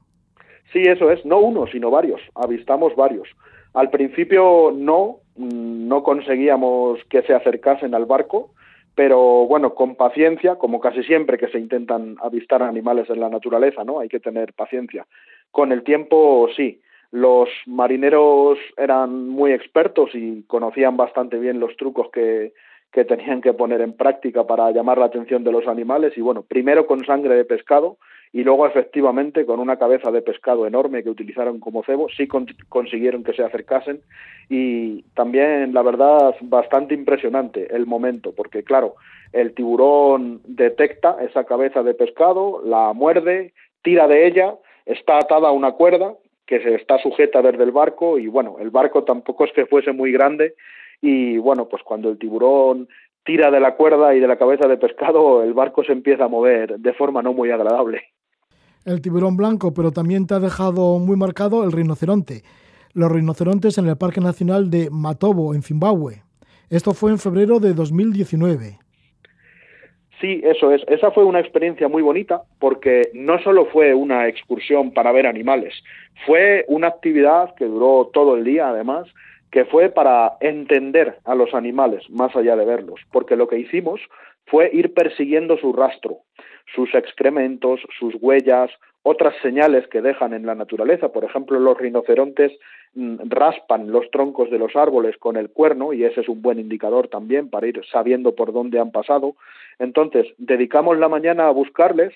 Sí, eso es, no uno, sino varios, avistamos varios. Al principio no, no conseguíamos que se acercasen al barco, pero bueno, con paciencia, como casi siempre que se intentan avistar animales en la naturaleza, ¿no? Hay que tener paciencia. Con el tiempo, sí, los marineros eran muy expertos y conocían bastante bien los trucos que, que tenían que poner en práctica para llamar la atención de los animales y bueno, primero con sangre de pescado y luego efectivamente con una cabeza de pescado enorme que utilizaron como cebo. Sí con consiguieron que se acercasen y también la verdad bastante impresionante el momento porque claro el tiburón detecta esa cabeza de pescado la muerde tira de ella está atada a una cuerda que se está sujeta desde el barco y bueno el barco tampoco es que fuese muy grande y bueno pues cuando el tiburón tira de la cuerda y de la cabeza de pescado el barco se empieza a mover de forma no muy agradable el tiburón blanco, pero también te ha dejado muy marcado el rinoceronte. Los rinocerontes en el Parque Nacional de Matobo, en Zimbabue. Esto fue en febrero de 2019. Sí, eso es. Esa fue una experiencia muy bonita porque no solo fue una excursión para ver animales, fue una actividad que duró todo el día, además, que fue para entender a los animales más allá de verlos, porque lo que hicimos fue ir persiguiendo su rastro sus excrementos, sus huellas, otras señales que dejan en la naturaleza. Por ejemplo, los rinocerontes mm, raspan los troncos de los árboles con el cuerno y ese es un buen indicador también para ir sabiendo por dónde han pasado. Entonces, dedicamos la mañana a buscarles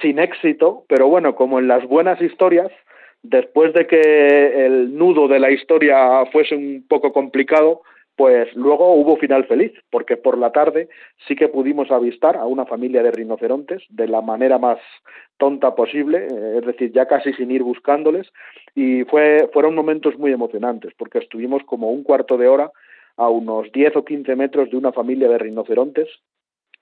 sin éxito, pero bueno, como en las buenas historias, después de que el nudo de la historia fuese un poco complicado, pues luego hubo final feliz, porque por la tarde sí que pudimos avistar a una familia de rinocerontes de la manera más tonta posible, eh, es decir, ya casi sin ir buscándoles, y fue, fueron momentos muy emocionantes, porque estuvimos como un cuarto de hora a unos 10 o 15 metros de una familia de rinocerontes.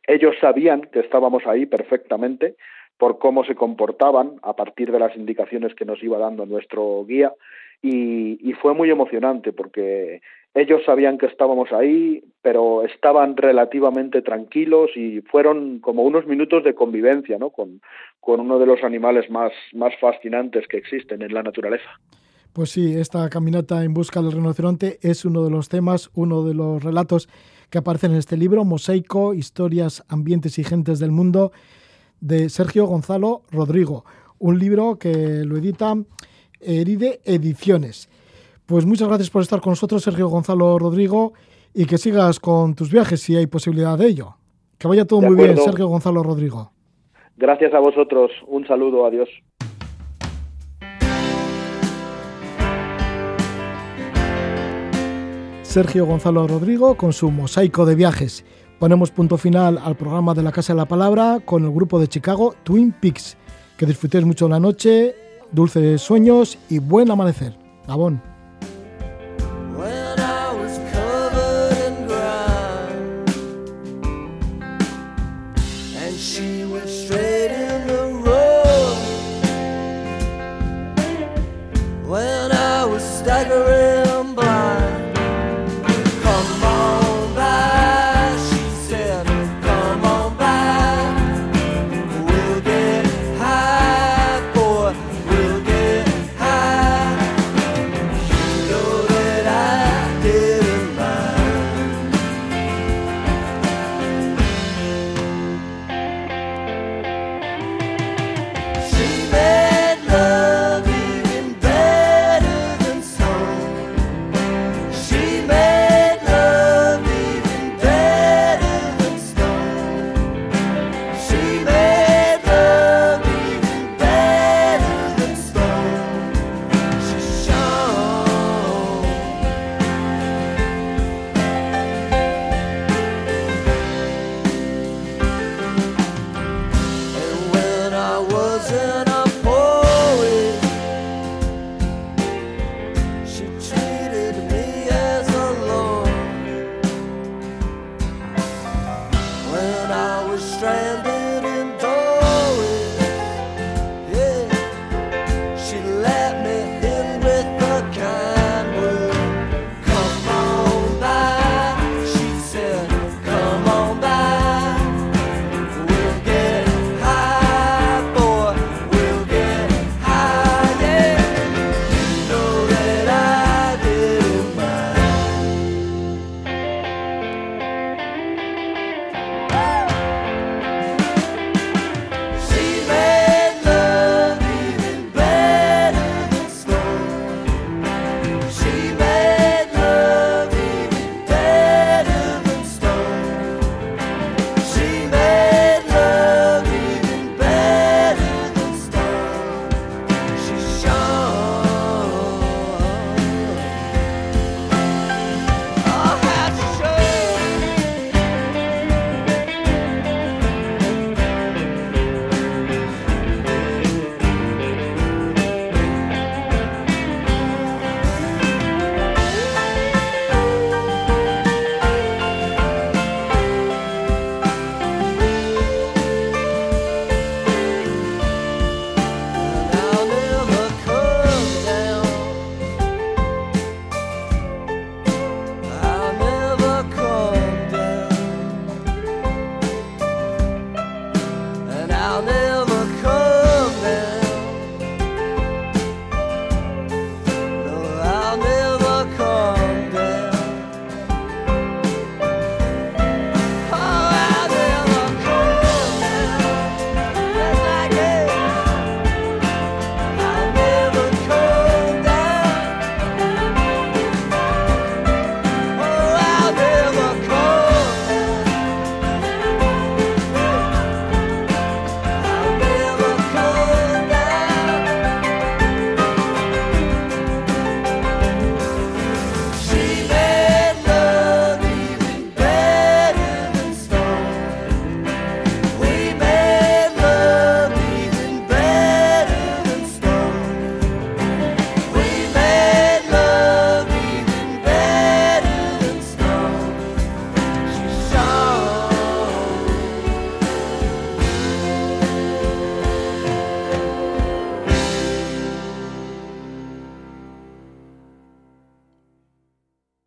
Ellos sabían que estábamos ahí perfectamente por cómo se comportaban a partir de las indicaciones que nos iba dando nuestro guía y, fue muy emocionante porque ellos sabían que estábamos ahí, pero estaban relativamente tranquilos y fueron como unos minutos de convivencia ¿no? con, con uno de los animales más, más fascinantes que existen en la naturaleza. Pues sí, esta caminata en busca del rinoceronte es uno de los temas, uno de los relatos que aparecen en este libro, Mosaico, Historias, Ambientes y Gentes del Mundo, de Sergio Gonzalo Rodrigo. Un libro que lo edita Eride Ediciones. Pues muchas gracias por estar con nosotros, Sergio Gonzalo Rodrigo, y que sigas con tus viajes si hay posibilidad de ello. Que vaya todo muy bien, Sergio Gonzalo Rodrigo. Gracias a vosotros. Un saludo. Adiós. Sergio Gonzalo Rodrigo con su mosaico de viajes. Ponemos punto final al programa de la Casa de la Palabra con el grupo de Chicago Twin Peaks. Que disfrutéis mucho la noche, dulces sueños y buen amanecer. Gabón.